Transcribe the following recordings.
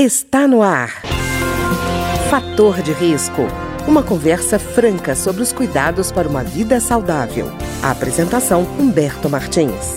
Está no ar. Fator de risco. Uma conversa franca sobre os cuidados para uma vida saudável. A apresentação Humberto Martins.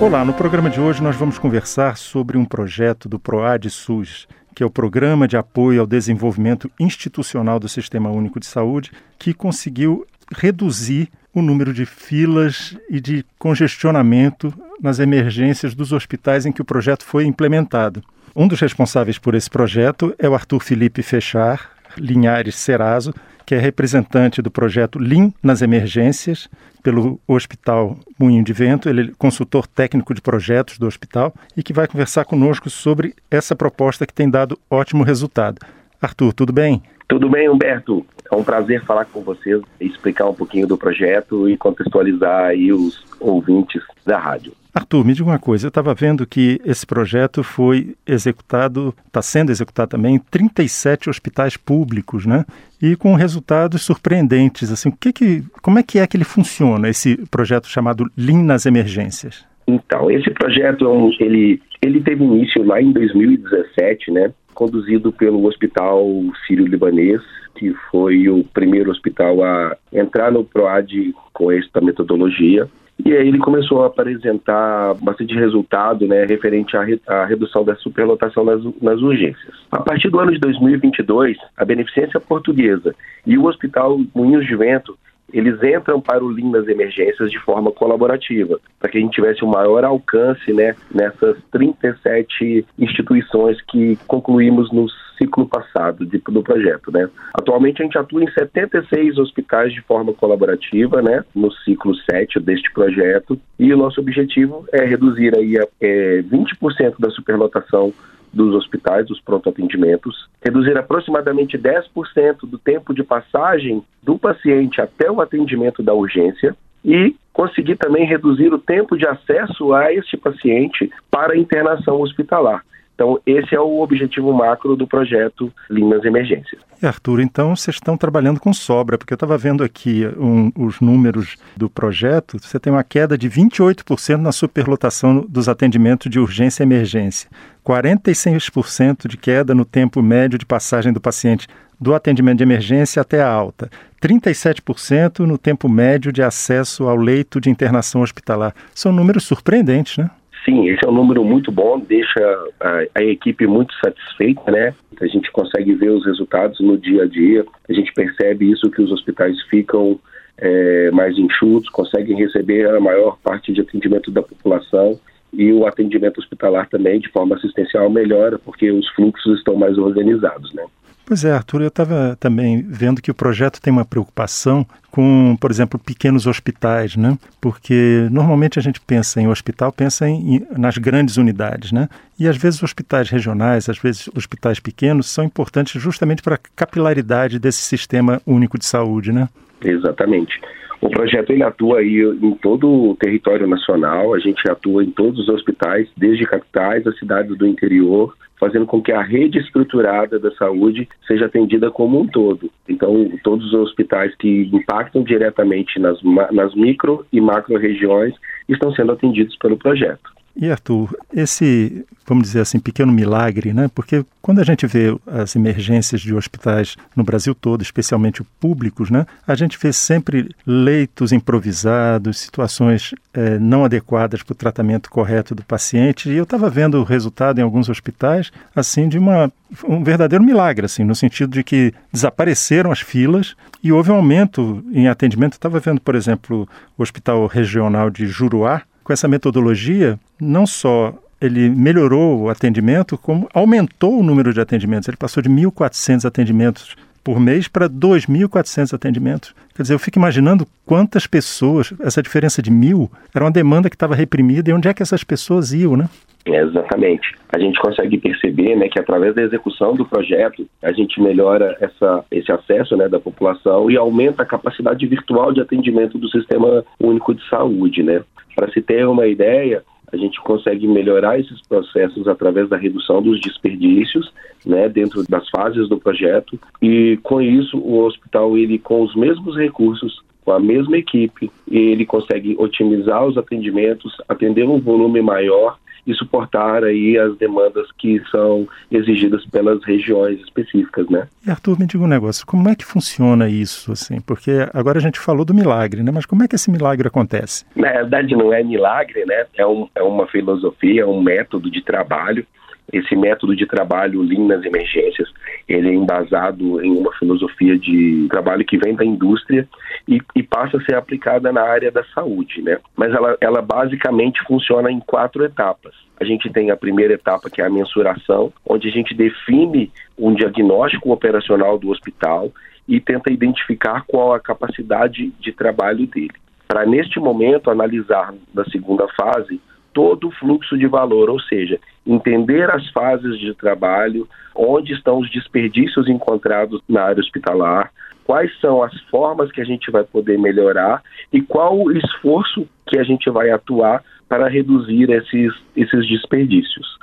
Olá, no programa de hoje nós vamos conversar sobre um projeto do PROAD SUS, que é o Programa de Apoio ao Desenvolvimento Institucional do Sistema Único de Saúde, que conseguiu reduzir o número de filas e de congestionamento nas emergências dos hospitais em que o projeto foi implementado. Um dos responsáveis por esse projeto é o Arthur Felipe Fechar, Linhares Serazo, que é representante do projeto LIM nas emergências pelo Hospital Moinho de Vento. Ele é consultor técnico de projetos do hospital e que vai conversar conosco sobre essa proposta que tem dado ótimo resultado. Arthur, tudo bem? Tudo bem, Humberto. É um prazer falar com vocês, explicar um pouquinho do projeto e contextualizar aí os ouvintes da rádio. Arthur, me diga uma coisa, eu estava vendo que esse projeto foi executado, está sendo executado também em 37 hospitais públicos, né? E com resultados surpreendentes. Assim, o que que, como é que é que ele funciona, esse projeto chamado Lean nas Emergências? Então, esse projeto, é ele, ele teve início lá em 2017, né? Conduzido pelo Hospital Sírio-Libanês, que foi o primeiro hospital a entrar no PROAD com esta metodologia. E aí ele começou a apresentar bastante resultado né, referente à, re à redução da superlotação nas, nas, urgências. A partir do ano de 2022, a Beneficência Portuguesa e o Hospital Moinhos de Vento eles entram para o Lean das emergências de forma colaborativa, para que a gente tivesse um maior alcance né, nessas 37 instituições que concluímos no ciclo passado de, do projeto. Né. Atualmente a gente atua em 76 hospitais de forma colaborativa, né, no ciclo 7 deste projeto, e o nosso objetivo é reduzir aí a, é, 20% da superlotação dos hospitais, dos pronto-atendimentos, reduzir aproximadamente 10% do tempo de passagem do paciente até o atendimento da urgência e conseguir também reduzir o tempo de acesso a este paciente para a internação hospitalar. Então, esse é o objetivo macro do projeto Limas Emergências. E Arthur, então vocês estão trabalhando com sobra, porque eu estava vendo aqui um, os números do projeto, você tem uma queda de 28% na superlotação dos atendimentos de urgência e emergência, 46% de queda no tempo médio de passagem do paciente do atendimento de emergência até a alta, 37% no tempo médio de acesso ao leito de internação hospitalar. São números surpreendentes, né? Sim, esse é um número muito bom, deixa a, a, equipe muito satisfeita, né? A gente consegue ver os resultados no dia a dia, a gente percebe isso que os hospitais ficam é, mais enxutos, conseguem receber a maior parte de atendimento da população e o atendimento hospitalar também, de forma assistencial, melhora, porque os fluxos estão mais organizados, né? Pois é, Arthur, eu estava também vendo que o projeto tem uma preocupação com, por exemplo, pequenos hospitais, né? Porque normalmente a gente pensa em hospital, pensa em, nas grandes unidades, né? E às vezes hospitais regionais, às vezes hospitais pequenos são importantes justamente para a capilaridade desse sistema único de saúde, né? Exatamente. O projeto ele atua aí em todo o território nacional, a gente atua em todos os hospitais, desde capitais a cidades do interior, fazendo com que a rede estruturada da saúde seja atendida como um todo. Então, todos os hospitais que impactam diretamente nas, nas micro e macro regiões estão sendo atendidos pelo projeto. E Arthur, esse, vamos dizer assim, pequeno milagre, né? Porque quando a gente vê as emergências de hospitais no Brasil todo, especialmente públicos, né? A gente vê sempre leitos improvisados, situações é, não adequadas para o tratamento correto do paciente. E eu estava vendo o resultado em alguns hospitais, assim, de uma um verdadeiro milagre, assim, no sentido de que desapareceram as filas e houve um aumento em atendimento. Estava vendo, por exemplo, o Hospital Regional de Juruá, com essa metodologia, não só ele melhorou o atendimento, como aumentou o número de atendimentos. Ele passou de 1.400 atendimentos por mês para 2.400 atendimentos. Quer dizer, eu fico imaginando quantas pessoas, essa diferença de mil, era uma demanda que estava reprimida e onde é que essas pessoas iam, né? Exatamente. A gente consegue perceber né, que através da execução do projeto, a gente melhora essa, esse acesso né, da população e aumenta a capacidade virtual de atendimento do Sistema Único de Saúde. Né? Para se ter uma ideia, a gente consegue melhorar esses processos através da redução dos desperdícios, né, dentro das fases do projeto. E com isso o hospital ele com os mesmos recursos, com a mesma equipe, ele consegue otimizar os atendimentos, atender um volume maior e suportar aí as demandas que são exigidas pelas regiões específicas, né? E Arthur, me diga um negócio, como é que funciona isso, assim? Porque agora a gente falou do milagre, né? Mas como é que esse milagre acontece? Na verdade não é milagre, né? É, um, é uma filosofia, é um método de trabalho esse método de trabalho Lean nas emergências, ele é embasado em uma filosofia de trabalho que vem da indústria e, e, passa a ser aplicada na área da saúde, né? Mas ela, ela basicamente funciona em quatro etapas. A gente tem a primeira etapa, que é a mensuração, onde a gente define um diagnóstico operacional do hospital e tenta identificar qual a capacidade de trabalho dele. Para, neste momento, analisar na segunda fase todo o fluxo de valor, ou seja, entender as fases de trabalho, onde estão os desperdícios encontrados na área hospitalar, quais são as formas que a gente vai poder melhorar e qual o esforço que a gente vai atuar para reduzir esses, esses desperdícios.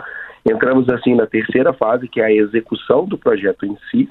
Entramos assim na terceira fase, que é a execução do projeto em si,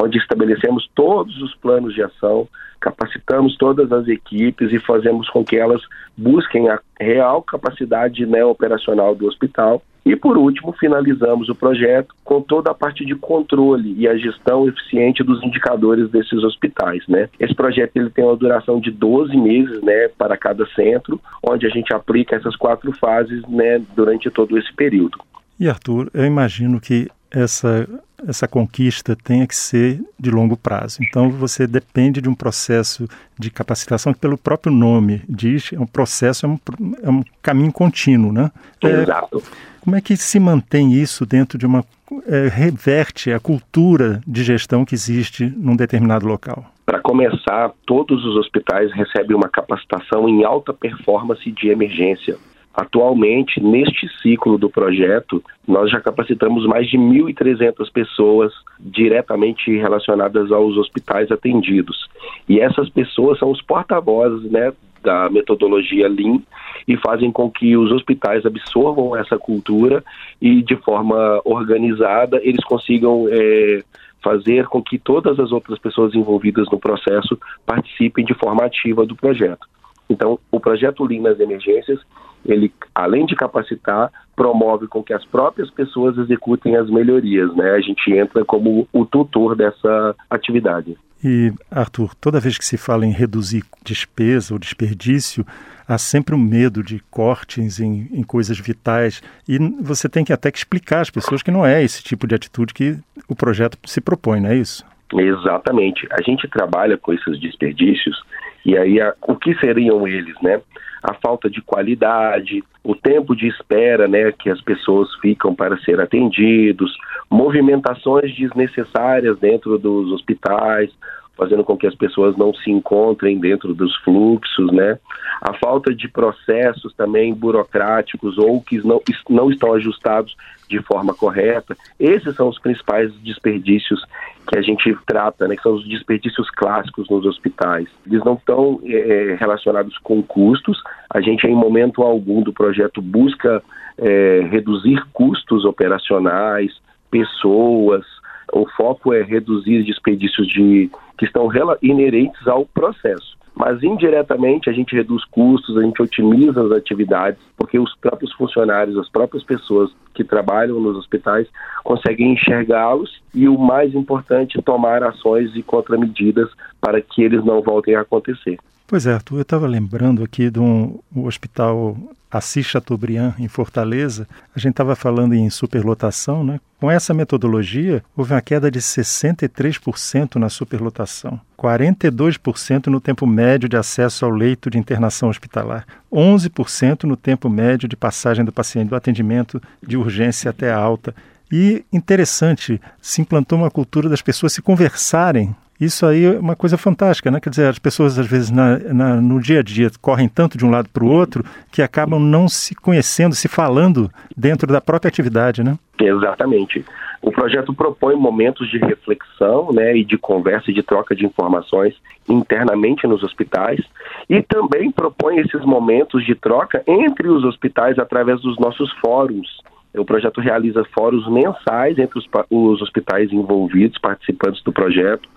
onde estabelecemos todos os planos de ação, capacitamos todas as equipes e fazemos com que elas busquem a real capacidade né, operacional do hospital. E, por último, finalizamos o projeto com toda a parte de controle e a gestão eficiente dos indicadores desses hospitais. Né? Esse projeto ele tem uma duração de 12 meses né, para cada centro, onde a gente aplica essas quatro fases né, durante todo esse período. E, Arthur, eu imagino que essa essa conquista tenha que ser de longo prazo. Então você depende de um processo de capacitação que pelo próprio nome diz, é um processo, é um, é um caminho contínuo, né? Exato. É, como é que se mantém isso dentro de uma é, reverte a cultura de gestão que existe num determinado local? Para começar, todos os hospitais recebem uma capacitação em alta performance de emergência. Atualmente, neste ciclo do projeto, nós já capacitamos mais de 1.300 pessoas diretamente relacionadas aos hospitais atendidos. E essas pessoas são os porta-vozes né, da metodologia Lean e fazem com que os hospitais absorvam essa cultura e, de forma organizada, eles consigam é, fazer com que todas as outras pessoas envolvidas no processo participem de forma ativa do projeto. Então, o projeto Lean nas emergências ele, além de capacitar, promove com que as próprias pessoas executem as melhorias, né? A gente entra como o tutor dessa atividade. E, Arthur, toda vez que se fala em reduzir despesa ou desperdício, há sempre um medo de cortes em, em coisas vitais. E você tem que até que explicar às pessoas que não é esse tipo de atitude que o projeto se propõe, não é isso? Exatamente. A gente trabalha com esses desperdícios e aí a, o que seriam eles, né? a falta de qualidade, o tempo de espera né, que as pessoas ficam para ser atendidos, movimentações desnecessárias dentro dos hospitais, fazendo com que as pessoas não se encontrem dentro dos fluxos, né? A falta de processos também burocráticos ou que não, não estão ajustados de forma correta. Esses são os principais desperdícios que a gente trata, né, que são os desperdícios clássicos nos hospitais. Eles não estão é, relacionados com custos. A gente, em momento algum do projeto, busca é, reduzir custos operacionais, pessoas. O foco é reduzir desperdícios de, que estão inerentes ao processo mas indiretamente a gente reduz custos, a gente otimiza as atividades, porque os próprios funcionários, as próprias pessoas que trabalham nos hospitais conseguem enxergá-los e o mais importante, tomar ações e contramedidas para que eles não voltem a acontecer. Pois é, Arthur, eu estava lembrando aqui de um, hospital Assis Chateaubriand, em Fortaleza. A gente estava falando em superlotação, né? Com essa metodologia, houve uma queda de 63% na superlotação, 42% no tempo médio de acesso ao leito de internação hospitalar, 11% no tempo médio de passagem do paciente do atendimento de urgência até a alta. E interessante, se implantou uma cultura das pessoas se conversarem isso aí é uma coisa fantástica, né? Quer dizer, as pessoas às vezes na, na, no dia a dia correm tanto de um lado para o outro que acabam não se conhecendo, se falando dentro da própria atividade, né? Exatamente. O projeto propõe momentos de reflexão, né, e de conversa e de troca de informações internamente nos hospitais e também propõe esses momentos de troca entre os hospitais através dos nossos fóruns o projeto realiza fóruns mensais entre os, os, hospitais envolvidos, participantes do projeto,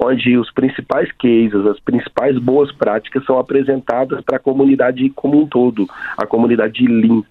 onde os principais cases, as principais boas práticas são apresentadas para a comunidade como um todo, a comunidade Lean.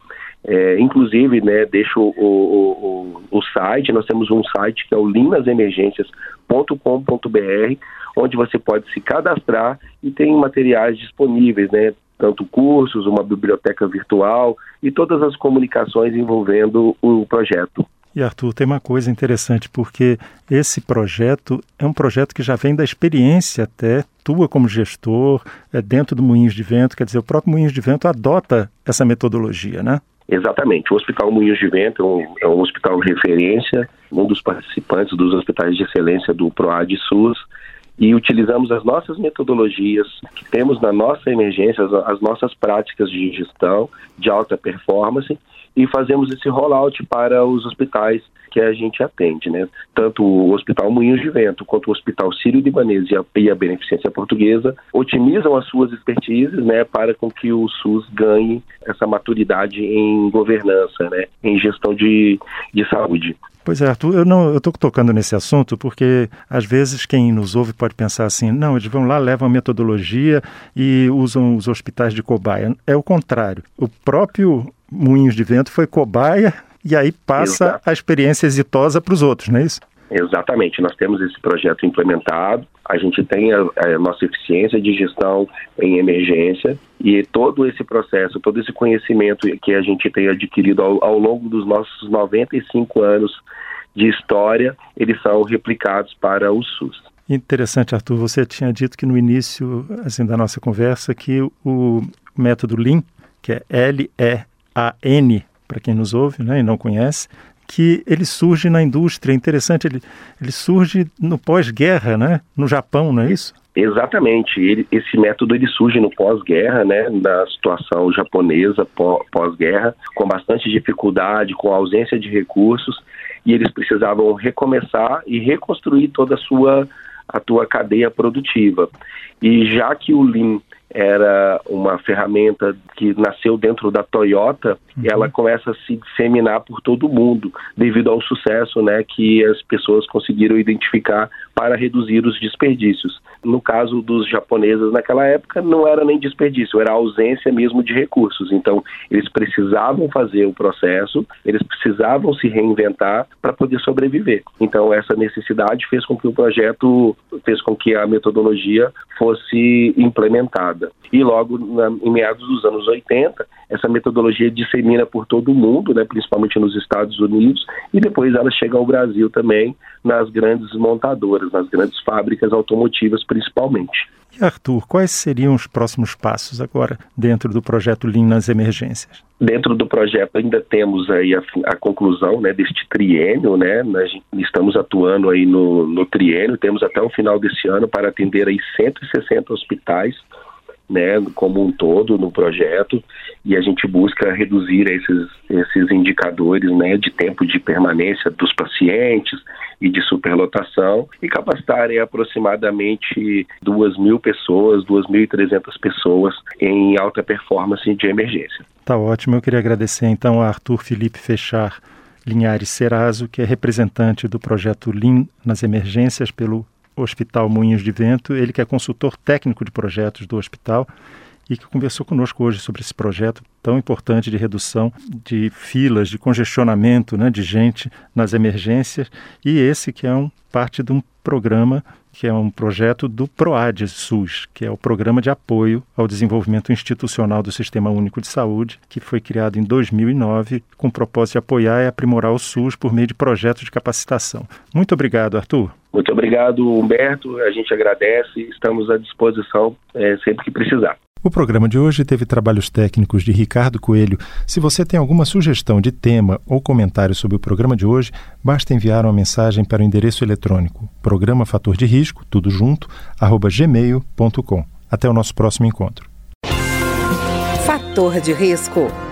É, inclusive, né, deixo o, o, o, o, site, nós temos um site que é o linasemergências.com.br, onde você pode se cadastrar e tem materiais disponíveis, né, tanto cursos, uma biblioteca virtual e todas as comunicações envolvendo o projeto. E Arthur, tem uma coisa interessante, porque esse projeto é um projeto que já vem da experiência até tua como gestor, é dentro do Moinhos de Vento, quer dizer, o próprio Moinhos de Vento adota essa metodologia, né? Exatamente. O Hospital Moinhos de Vento é um, é um hospital de referência, um dos participantes dos hospitais de excelência do PROAD SUS, e utilizamos as nossas metodologias que temos na nossa emergência, as, as nossas práticas de gestão de alta performance e fazemos esse rollout para os hospitais que a gente atende, né? Tanto o Hospital Moinhos de Vento quanto o Hospital Sírio-Libanês e a, e a Beneficência Portuguesa otimizam as suas expertises, né, para com que o SUS ganhe essa maturidade em governança, né, em gestão de, de saúde. Pois é, Arthur, eu não, eu estou tocando nesse assunto porque às vezes quem nos ouve pode pensar assim, não, eles vão lá, levam a metodologia e usam os hospitais de cobaia. É o contrário. O próprio Moinhos de Vento foi cobaia e aí passa Exato. a experiência exitosa para os outros, não é isso? Exatamente, nós temos esse projeto implementado, a gente tem a, a, nossa eficiência de gestão em emergência e todo esse processo, todo esse conhecimento que a gente tem adquirido ao, ao longo dos nossos 95 anos de história, eles são replicados para o SUS. Interessante, Arthur. Você tinha dito que no início assim, da nossa conversa que o método Lean, que é L-E-A-N, para quem nos ouve né, e não conhece, que ele surge na indústria. Interessante, ele, ele surge no pós-guerra, né? No Japão, não é isso? Exatamente. Ele, esse método ele surge no pós-guerra, né? Na situação japonesa pós-guerra, com bastante dificuldade, com ausência de recursos, e eles precisavam recomeçar e reconstruir toda a sua a tua cadeia produtiva. E já que o Lean era uma ferramenta que nasceu dentro da Toyota uhum. e ela começa a se disseminar por todo o mundo devido ao sucesso né, que as pessoas conseguiram identificar para reduzir os desperdícios. No caso dos japoneses naquela época, não era nem desperdício, era ausência mesmo de recursos. Então, eles precisavam fazer o processo, eles precisavam se reinventar para poder sobreviver. Então, essa necessidade fez com que o projeto, fez com que a metodologia fosse implementada. E logo na, em meados dos anos 80, essa metodologia dissemina por todo o mundo, né, principalmente nos Estados Unidos, e depois ela chega ao Brasil também, nas grandes montadoras, nas grandes fábricas automotivas principalmente. E Arthur, quais seriam os próximos passos agora dentro do projeto Lean nas emergências? Dentro do projeto ainda temos aí a, a conclusão né, deste triênio, né? Nós estamos atuando aí no, no triênio, temos até o final desse ano para atender aí 160 hospitais né, como um todo no projeto e a gente busca reduzir esses, esses indicadores né, de tempo de permanência dos pacientes e de superlotação e capacitar aproximadamente 2 mil pessoas, 2.300 pessoas em alta performance de emergência. Tá ótimo. Eu queria agradecer então a Arthur Felipe Fechar Linhares Serazo, que é representante do projeto Lean nas emergências pelo Hospital Moinhos de Vento, ele que é consultor técnico de projetos do hospital e que conversou conosco hoje sobre esse projeto tão importante de redução de filas, de congestionamento né, de gente nas emergências, e esse que é um, parte de um programa que é um projeto do PROAD SUS, que é o Programa de Apoio ao Desenvolvimento Institucional do Sistema Único de Saúde, que foi criado em 2009 com o propósito de apoiar e aprimorar o SUS por meio de projetos de capacitação. Muito obrigado, Arthur. Muito obrigado, Humberto. A gente agradece e estamos à disposição é, sempre que precisar. O programa de hoje teve trabalhos técnicos de Ricardo Coelho. Se você tem alguma sugestão de tema ou comentário sobre o programa de hoje, basta enviar uma mensagem para o endereço eletrônico programa fator de risco, tudo junto, arroba gmail.com. Até o nosso próximo encontro. Fator de risco,